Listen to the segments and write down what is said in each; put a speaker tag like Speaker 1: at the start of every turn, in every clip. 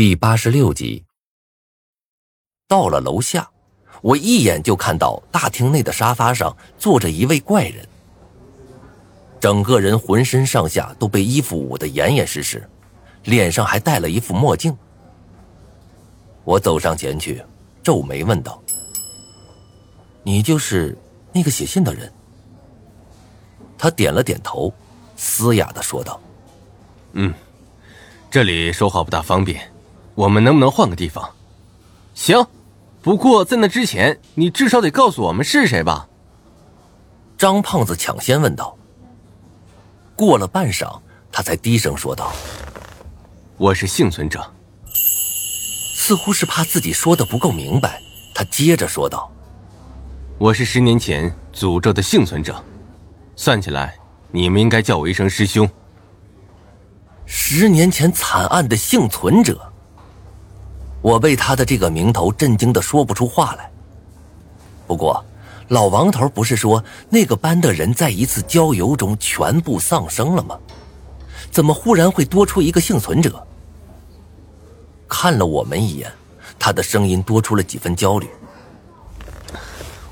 Speaker 1: 第八十六集。到了楼下，我一眼就看到大厅内的沙发上坐着一位怪人，整个人浑身上下都被衣服捂得严严实实，脸上还戴了一副墨镜。我走上前去，皱眉问道：“你就是那个写信的人？”他点了点头，嘶哑的说道：“
Speaker 2: 嗯，这里说话不大方便。”我们能不能换个地方？行，不过在那之前，你至少得告诉我们是谁吧？
Speaker 1: 张胖子抢先问道。过了半晌，他才低声说道：“
Speaker 2: 我是幸存者。”
Speaker 1: 似乎是怕自己说的不够明白，他接着说道：“
Speaker 2: 我是十年前诅咒的幸存者，算起来，你们应该叫我一声师兄。
Speaker 1: 十年前惨案的幸存者。”我被他的这个名头震惊的说不出话来。不过，老王头不是说那个班的人在一次郊游中全部丧生了吗？怎么忽然会多出一个幸存者？看了我们一眼，他的声音多出了几分焦虑。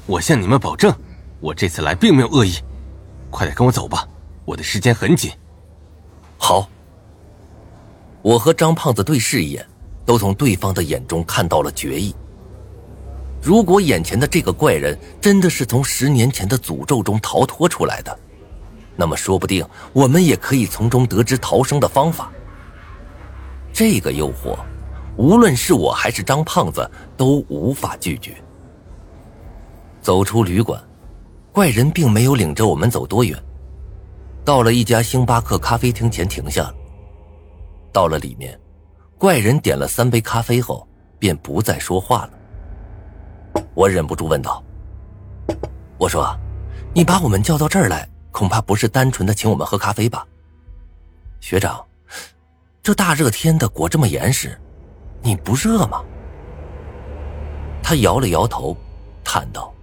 Speaker 2: 我向你们保证，我这次来并没有恶意。快点跟我走吧，我的时间很紧。
Speaker 1: 好。我和张胖子对视一眼。都从对方的眼中看到了决意。如果眼前的这个怪人真的是从十年前的诅咒中逃脱出来的，那么说不定我们也可以从中得知逃生的方法。这个诱惑，无论是我还是张胖子都无法拒绝。走出旅馆，怪人并没有领着我们走多远，到了一家星巴克咖啡厅前停下了。到了里面。怪人点了三杯咖啡后，便不再说话了。我忍不住问道：“我说，你把我们叫到这儿来，恐怕不是单纯的请我们喝咖啡吧？学长，这大热天的裹这么严实，你不热吗？”他摇了摇头，叹道：“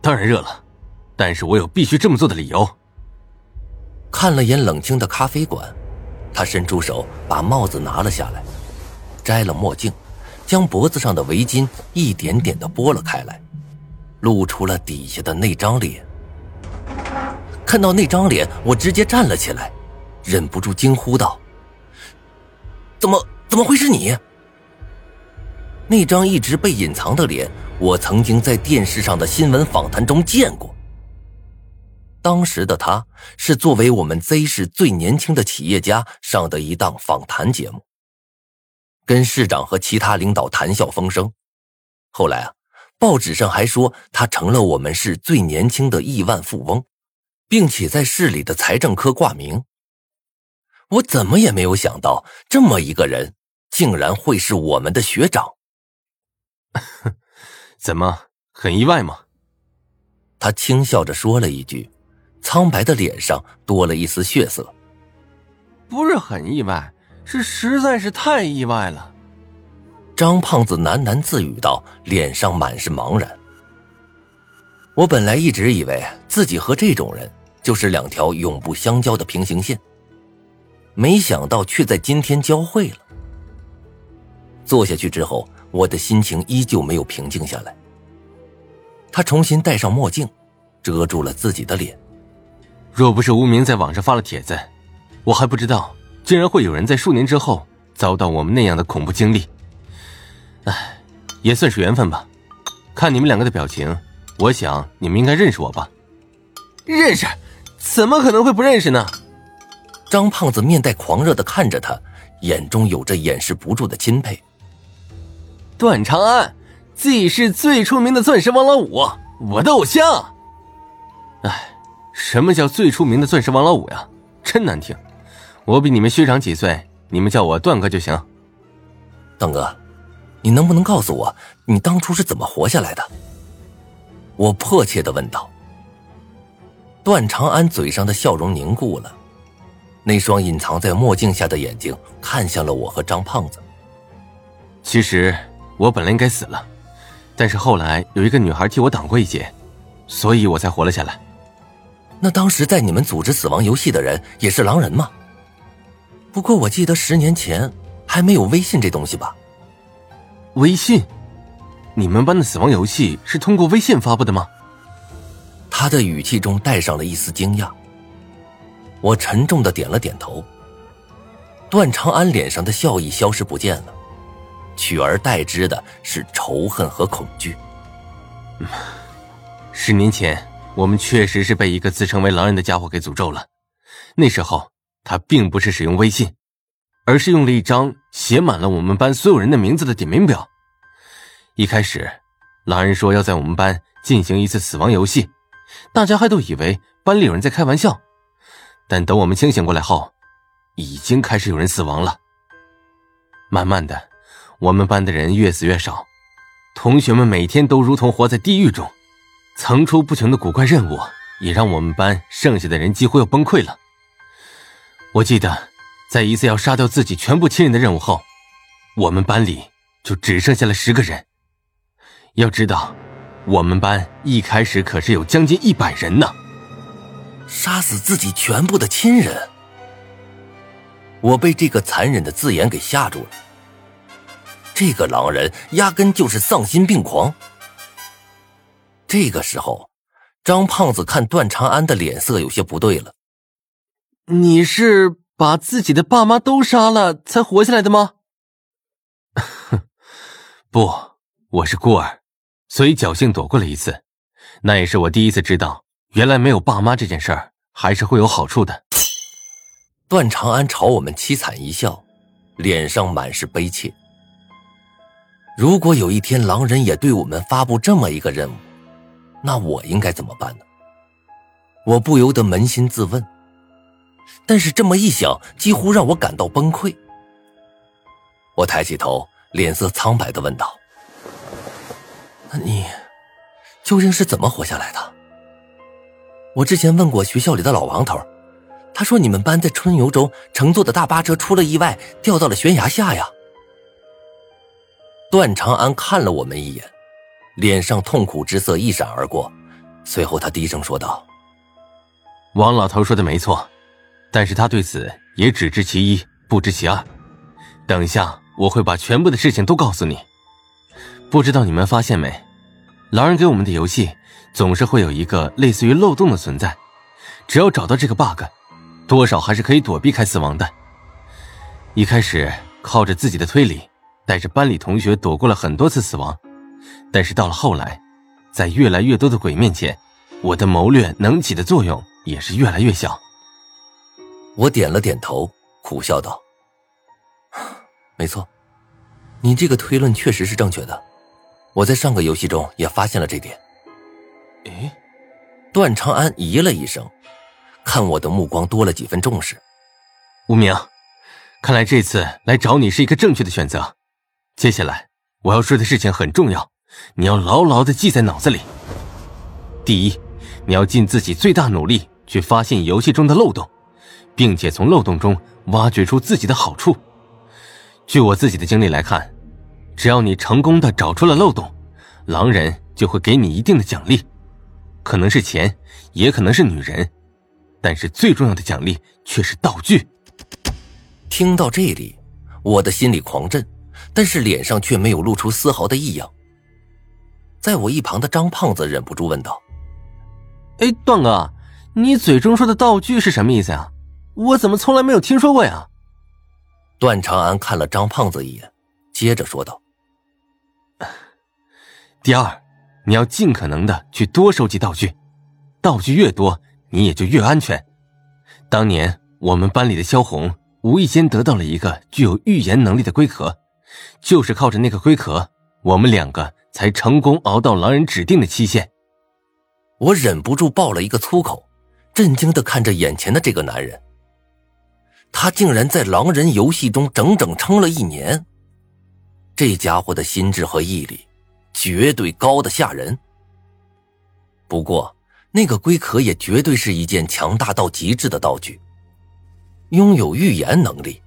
Speaker 2: 当然热了，但是我有必须这么做的理由。”
Speaker 1: 看了眼冷清的咖啡馆。他伸出手，把帽子拿了下来，摘了墨镜，将脖子上的围巾一点点的拨了开来，露出了底下的那张脸。看到那张脸，我直接站了起来，忍不住惊呼道：“怎么怎么会是你？”那张一直被隐藏的脸，我曾经在电视上的新闻访谈中见过。当时的他是作为我们 Z 市最年轻的企业家上的一档访谈节目，跟市长和其他领导谈笑风生。后来啊，报纸上还说他成了我们市最年轻的亿万富翁，并且在市里的财政科挂名。我怎么也没有想到，这么一个人竟然会是我们的学长。
Speaker 2: 怎么很意外吗？
Speaker 1: 他轻笑着说了一句。苍白的脸上多了一丝血色。
Speaker 2: 不是很意外，是实在是太意外了。
Speaker 1: 张胖子喃喃自语道，脸上满是茫然。我本来一直以为自己和这种人就是两条永不相交的平行线，没想到却在今天交汇了。坐下去之后，我的心情依旧没有平静下来。他重新戴上墨镜，遮住了自己的脸。
Speaker 2: 若不是无名在网上发了帖子，我还不知道竟然会有人在数年之后遭到我们那样的恐怖经历。唉，也算是缘分吧。看你们两个的表情，我想你们应该认识我吧？认识？怎么可能会不认识呢？
Speaker 1: 张胖子面带狂热的看着他，眼中有着掩饰不住的钦佩。
Speaker 2: 段长安，Z 市最出名的钻石王老五，我的偶像。唉。什么叫最出名的钻石王老五呀？真难听！我比你们虚长几岁，你们叫我段哥就行。
Speaker 1: 段哥，你能不能告诉我，你当初是怎么活下来的？我迫切的问道。段长安嘴上的笑容凝固了，那双隐藏在墨镜下的眼睛看向了我和张胖子。
Speaker 2: 其实我本来应该死了，但是后来有一个女孩替我挡过一劫，所以我才活了下来。
Speaker 1: 那当时在你们组织死亡游戏的人也是狼人吗？不过我记得十年前还没有微信这东西吧？
Speaker 2: 微信？你们班的死亡游戏是通过微信发布的吗？
Speaker 1: 他的语气中带上了一丝惊讶。我沉重的点了点头。段长安脸上的笑意消失不见了，取而代之的是仇恨和恐惧。
Speaker 2: 十年前，我们确实是被一个自称为狼人的家伙给诅咒了。那时候，他并不是使用微信，而是用了一张写满了我们班所有人的名字的点名表。一开始，狼人说要在我们班进行一次死亡游戏，大家还都以为班里有人在开玩笑。但等我们清醒过来后，已经开始有人死亡了。慢慢的，我们班的人越死越少，同学们每天都如同活在地狱中，层出不穷的古怪任务也让我们班剩下的人几乎要崩溃了。我记得，在一次要杀掉自己全部亲人的任务后，我们班里就只剩下了十个人。要知道，我们班一开始可是有将近一百人呢。
Speaker 1: 杀死自己全部的亲人。我被这个残忍的字眼给吓住了。这个狼人压根就是丧心病狂。这个时候，张胖子看段长安的脸色有些不对了。
Speaker 2: 你是把自己的爸妈都杀了才活下来的吗？不，我是孤儿，所以侥幸躲过了一次。那也是我第一次知道，原来没有爸妈这件事儿还是会有好处的。
Speaker 1: 段长安朝我们凄惨一笑，脸上满是悲切。如果有一天狼人也对我们发布这么一个任务，那我应该怎么办呢？我不由得扪心自问。但是这么一想，几乎让我感到崩溃。我抬起头，脸色苍白的问道：“那你究竟是怎么活下来的？”我之前问过学校里的老王头。他说：“你们班在春游中乘坐的大巴车出了意外，掉到了悬崖下呀。”段长安看了我们一眼，脸上痛苦之色一闪而过，随后他低声说道：“
Speaker 2: 王老头说的没错，但是他对此也只知其一，不知其二。等一下我会把全部的事情都告诉你。不知道你们发现没，狼人给我们的游戏总是会有一个类似于漏洞的存在，只要找到这个 bug。”多少还是可以躲避开死亡的。一开始靠着自己的推理，带着班里同学躲过了很多次死亡，但是到了后来，在越来越多的鬼面前，我的谋略能起的作用也是越来越小。
Speaker 1: 我点了点头，苦笑道：“ 没错，你这个推论确实是正确的。我在上个游戏中也发现了这点。”
Speaker 2: 诶，
Speaker 1: 段长安咦了一声。看我的目光多了几分重视，
Speaker 2: 无名，看来这次来找你是一个正确的选择。接下来我要说的事情很重要，你要牢牢的记在脑子里。第一，你要尽自己最大努力去发现游戏中的漏洞，并且从漏洞中挖掘出自己的好处。据我自己的经历来看，只要你成功的找出了漏洞，狼人就会给你一定的奖励，可能是钱，也可能是女人。但是最重要的奖励却是道具。
Speaker 1: 听到这里，我的心里狂震，但是脸上却没有露出丝毫的异样。在我一旁的张胖子忍不住问道：“
Speaker 2: 哎，段哥，你嘴中说的道具是什么意思呀？我怎么从来没有听说过呀？”
Speaker 1: 段长安看了张胖子一眼，接着说道：“
Speaker 2: 第二，你要尽可能的去多收集道具，道具越多。”你也就越安全。当年我们班里的萧红无意间得到了一个具有预言能力的龟壳，就是靠着那个龟壳，我们两个才成功熬到狼人指定的期限。
Speaker 1: 我忍不住爆了一个粗口，震惊的看着眼前的这个男人。他竟然在狼人游戏中整整撑了一年，这家伙的心智和毅力绝对高的吓人。不过。那个龟壳也绝对是一件强大到极致的道具，拥有预言能力，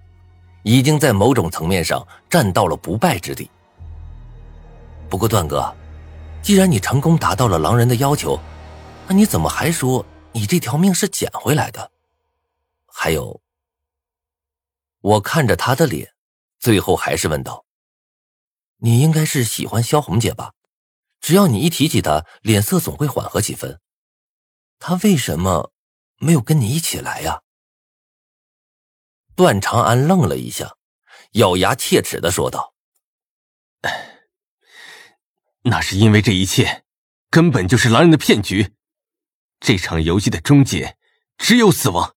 Speaker 1: 已经在某种层面上占到了不败之地。不过段哥，既然你成功达到了狼人的要求，那你怎么还说你这条命是捡回来的？还有，我看着他的脸，最后还是问道：“你应该是喜欢萧红姐吧？只要你一提起她，脸色总会缓和几分。她为什么没有跟你一起来呀？”段长安愣了一下，咬牙切齿的说道：“
Speaker 2: 那是因为这一切根本就是狼人的骗局，这场游戏的终结只有死亡。”